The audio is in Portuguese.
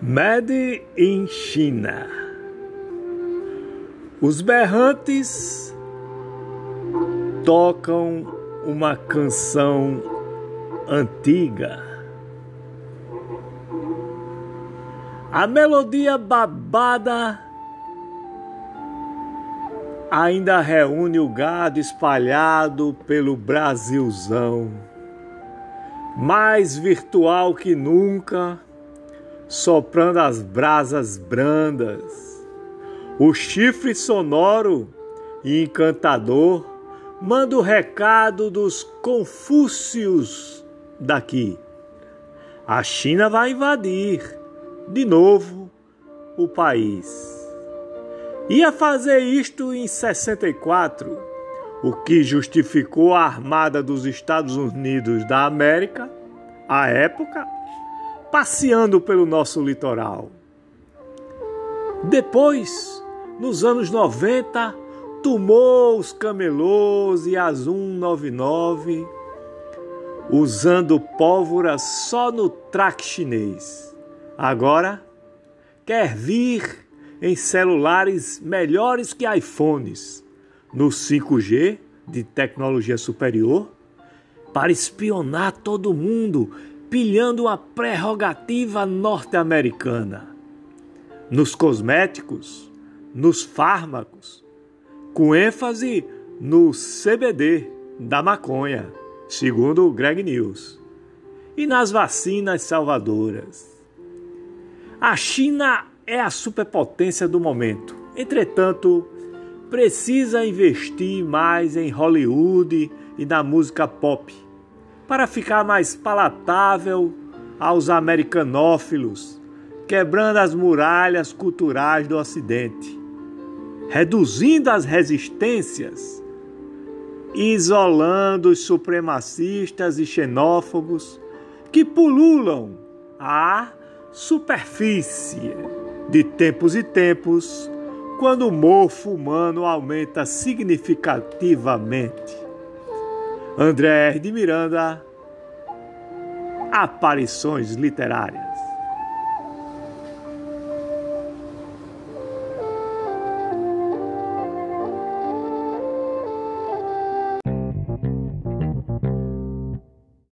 Made in China. Os berrantes tocam uma canção antiga. A melodia babada ainda reúne o gado espalhado pelo Brasilzão, mais virtual que nunca soprando as brasas brandas. O chifre sonoro e encantador manda o recado dos Confúcios daqui. A China vai invadir de novo o país. Ia fazer isto em 64, o que justificou a Armada dos Estados Unidos da América, à época, passeando pelo nosso litoral. Depois, nos anos 90, tomou os camelôs e as 199, usando pólvora só no traque chinês. Agora, quer vir em celulares melhores que iPhones, no 5G de tecnologia superior, para espionar todo mundo pilhando a prerrogativa norte-americana. Nos cosméticos, nos fármacos, com ênfase no CBD da maconha, segundo o Greg News, e nas vacinas salvadoras. A China é a superpotência do momento. Entretanto, precisa investir mais em Hollywood e na música pop para ficar mais palatável aos americanófilos, quebrando as muralhas culturais do Ocidente, reduzindo as resistências, isolando os supremacistas e xenófobos que pululam a superfície de tempos e tempos, quando o mofo humano aumenta significativamente. André de Miranda, Aparições Literárias.